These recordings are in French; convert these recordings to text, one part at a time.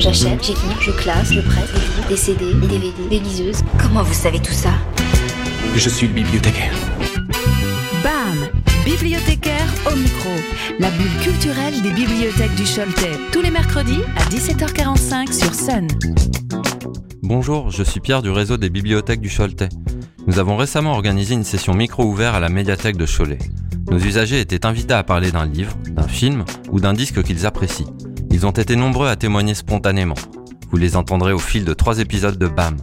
J'achète, j'écris, je classe, je prête, des livres, des CD, des DVD, des liseuses. Comment vous savez tout ça? Je suis le bibliothécaire. BAM Bibliothécaire au micro. La bulle culturelle des bibliothèques du Choletais. Tous les mercredis à 17h45 sur Sun. Bonjour, je suis Pierre du réseau des bibliothèques du Choletais. Nous avons récemment organisé une session micro ouvert à la médiathèque de Cholet. Nos usagers étaient invités à parler d'un livre, d'un film ou d'un disque qu'ils apprécient. Ils ont été nombreux à témoigner spontanément. Vous les entendrez au fil de trois épisodes de BAM.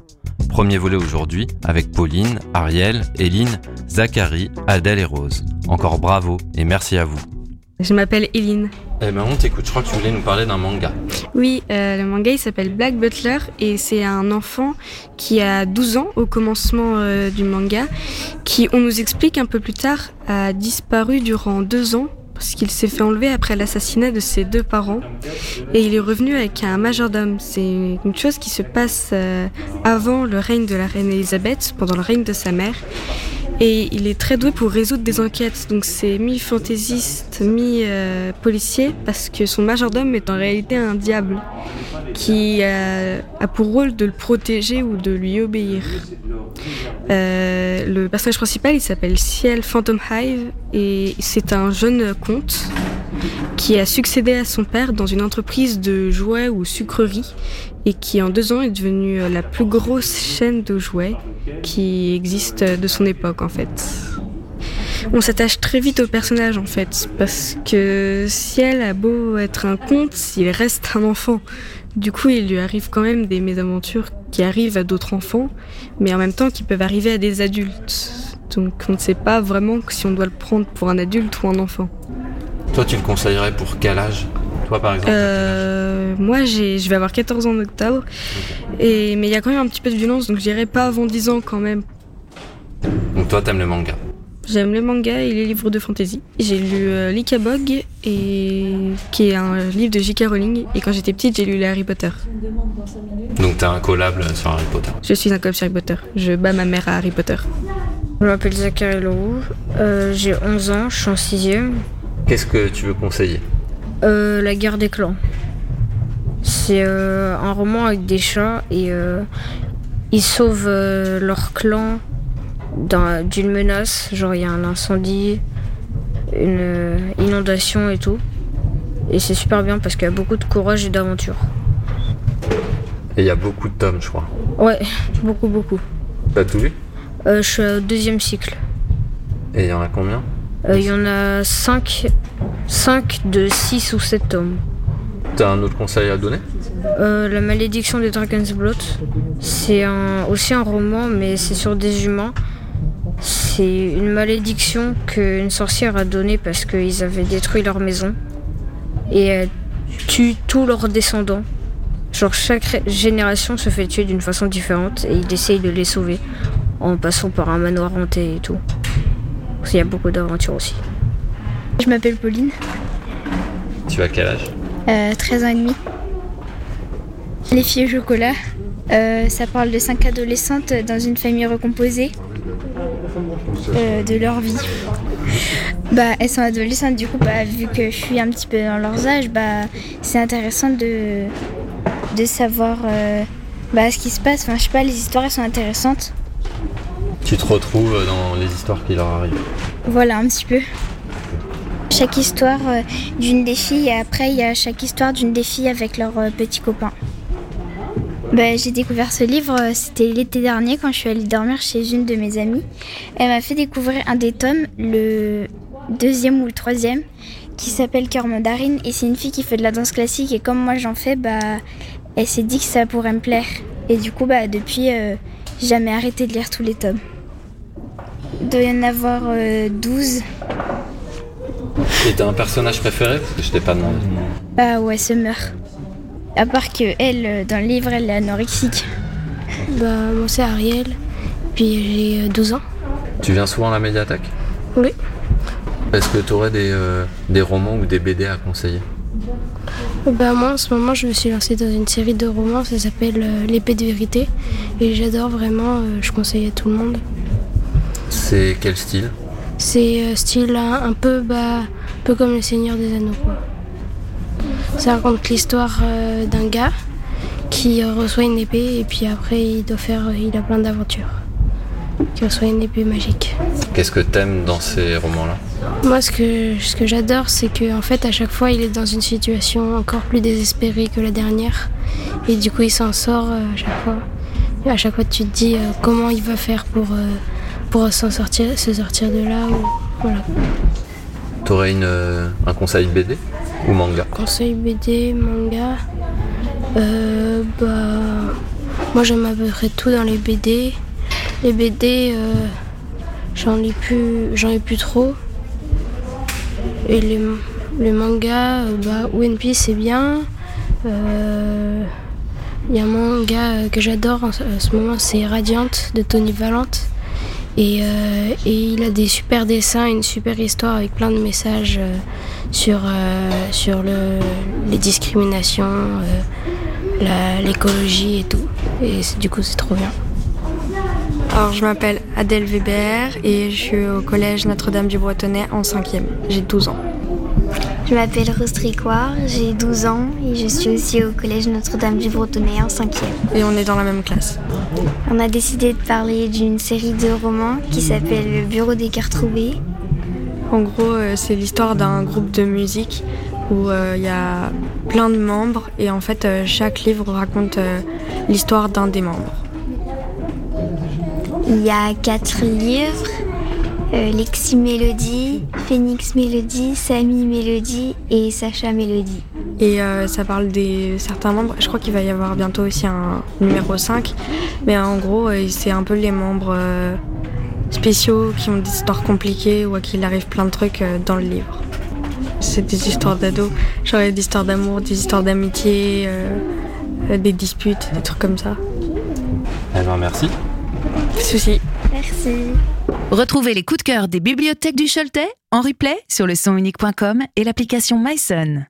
Premier volet aujourd'hui avec Pauline, Ariel, Eline, Zachary, Adèle et Rose. Encore bravo et merci à vous. Je m'appelle Eline. Eh ben on t'écoute, je crois que tu voulais nous parler d'un manga. Oui, euh, le manga il s'appelle Black Butler et c'est un enfant qui a 12 ans au commencement euh, du manga qui, on nous explique un peu plus tard, a disparu durant deux ans parce qu'il s'est fait enlever après l'assassinat de ses deux parents et il est revenu avec un majordome. C'est une chose qui se passe euh, avant le règne de la reine Elisabeth, pendant le règne de sa mère. Et il est très doué pour résoudre des enquêtes. Donc c'est mi-fantaisiste, mi-policier, parce que son majordome est en réalité un diable qui a, pour rôle de le protéger ou de lui obéir. Euh, le personnage principal, il s'appelle Ciel Phantom Hive et c'est un jeune comte qui a succédé à son père dans une entreprise de jouets ou sucreries et qui en deux ans est devenue la plus grosse chaîne de jouets qui existe de son époque en fait. On s'attache très vite au personnage en fait parce que Ciel a beau être un conte, il reste un enfant. Du coup, il lui arrive quand même des mésaventures qui arrivent à d'autres enfants, mais en même temps qui peuvent arriver à des adultes. Donc on ne sait pas vraiment si on doit le prendre pour un adulte ou un enfant. Toi, tu le conseillerais pour quel âge? Toi, par exemple euh, Moi, j'ai, je vais avoir 14 ans en octobre, et, mais il y a quand même un petit peu de violence, donc je dirais pas avant 10 ans quand même. Donc toi, t'aimes le manga? J'aime les mangas et les livres de fantasy. J'ai lu euh, L'Ikabog, et... qui est un livre de J.K. Rowling, et quand j'étais petite, j'ai lu les Harry Potter. Donc t'es un collable sur Harry Potter Je suis un collab sur Harry Potter. Je bats ma mère à Harry Potter. Je m'appelle Zachary Leroux, euh, j'ai 11 ans, je suis en 6ème. Qu'est-ce que tu veux conseiller Euh, la guerre des clans. C'est euh, un roman avec des chats et euh, ils sauvent euh, leur clan d'un- d'une menace. Genre il y a un incendie, une inondation et tout. Et c'est super bien parce qu'il y a beaucoup de courage et d'aventure. Et il y a beaucoup de tomes, je crois. Ouais, beaucoup beaucoup. T'as tout lu? Euh, je suis au deuxième cycle. Et il y en a combien? Il y en a 5, 5 de 6 ou 7 tomes. T'as un autre conseil à donner Euh, la malédiction des Dragon's Blood, c'est un- aussi un roman, mais c'est sur des humains. C'est une malédiction qu'une sorcière a donnée parce qu'ils avaient détruit leur maison. Et elle tue tous leurs descendants. Genre chaque génération se fait tuer d'une façon différente et il essaye de les sauver en passant par un manoir hanté et tout. Il y a beaucoup d'aventures aussi. Je m'appelle Pauline, Tu as quel âge? Euh, 13 ans et demi. Les filles au chocolat, euh, ça parle de cinq adolescentes dans une famille recomposée, euh, de leur vie. Bah, elles sont adolescentes, du coup, bah, vu que je suis un petit peu dans leurs âges, bah, c'est intéressant de, de savoir euh, bah, ce qui se passe. Enfin, je sais pas, les histoires elles sont intéressantes. Tu te retrouves dans les histoires qui leur arrivent. Voilà, un petit peu. Chaque histoire euh, d'une des filles, et après, il y a chaque histoire d'une des filles avec leurs euh, petits copains. Bah, j'ai découvert ce livre, euh, c'était l'été dernier quand je suis allée dormir chez une de mes amies. Elle m'a fait découvrir un des tomes, le deuxième ou le troisième, qui s'appelle Cœur Mandarine. Et c'est une fille qui fait de la danse classique. Et comme moi j'en fais, bah, elle s'est dit que ça pourrait me plaire. Et du coup, bah, depuis, j'ai jamais arrêté de lire tous les tomes. Il doit y en avoir euh, 12. Et t'as un personnage préféré? Parce que je t'ai pas demandé. Bah ouais, Summer. À part que elle, euh, dans le livre, elle est anorexique. Bah, moi c'est Ariel, puis j'ai euh, 12 ans. Tu viens souvent à la médiathèque? Oui. Est-ce que tu aurais des, euh, des romans ou des BD à conseiller? Bah, moi en ce moment, je me suis lancée dans une série de romans, ça s'appelle euh, L'épée de vérité. Et j'adore vraiment, euh, je conseille à tout le monde. C'est quel style C'est euh, style un, un peu, bah, un peu comme Le Seigneur des Anneaux. Quoi. Ça raconte l'histoire euh, d'un gars qui reçoit une épée et puis après il doit faire, il a plein d'aventures. Qui reçoit une épée magique. Qu'est-ce que t'aimes dans ces romans-là Moi, ce que, ce que j'adore, c'est qu'en en fait, à chaque fois, il est dans une situation encore plus désespérée que la dernière. Et du coup, il s'en sort euh, à chaque fois. Et à chaque fois, tu te dis euh, comment il va faire pour, euh, pour s'en sortir, se sortir de là. Ou, voilà. T'aurais une, un conseil BD ou manga Conseil BD, manga. Euh, bah, moi, j'aime à peu près tout dans les BD. Les BD, euh, j'en ai plus, j'en ai plus trop. Et les, les mangas, euh, bah, One Piece c'est bien. Euh, Il y a un manga que j'adore en ce en ce moment, c'est Radiant de Tony Valente. Et, euh, et il a des super dessins, une super histoire avec plein de messages euh, sur, euh, sur le, les discriminations, l'écologie et tout. Et du coup, c'est trop bien. Alors, je m'appelle Adèle Weber et je suis au collège Notre-Dame du Bretonnais en 5e. J'ai 12 ans. Je m'appelle Rose Tricoire, j'ai 12 ans et je suis aussi au collège Notre-Dame du Bretonnais en 5e. Et on est dans la même classe. On a décidé de parler d'une série de romans qui s'appelle Le Bureau des cartes trouvées. En gros, euh, c'est l'histoire d'un groupe de musique où euh, il y a plein de membres et en fait, euh, chaque livre raconte l'histoire d'un des membres. Il y a quatre livres. Euh, Lexi Mélodie, Phoenix Mélodie, Samy Mélodie et Sacha Mélodie. Et euh, ça parle des certains membres. Je crois qu'il va y avoir bientôt aussi un numéro 5. Mais en gros, euh, c'est un peu les membres spéciaux qui ont des histoires compliquées ou à qui il arrive plein de trucs dans le livre. C'est des histoires d'ados. Genre il y a des histoires d'amour, des histoires d'amitié, euh, des disputes, des trucs comme ça. Eh ben merci. Pas de soucis. Merci. Retrouvez les coups de cœur des bibliothèques du Choletais en replay sur le sonunique.com et l'application MySun.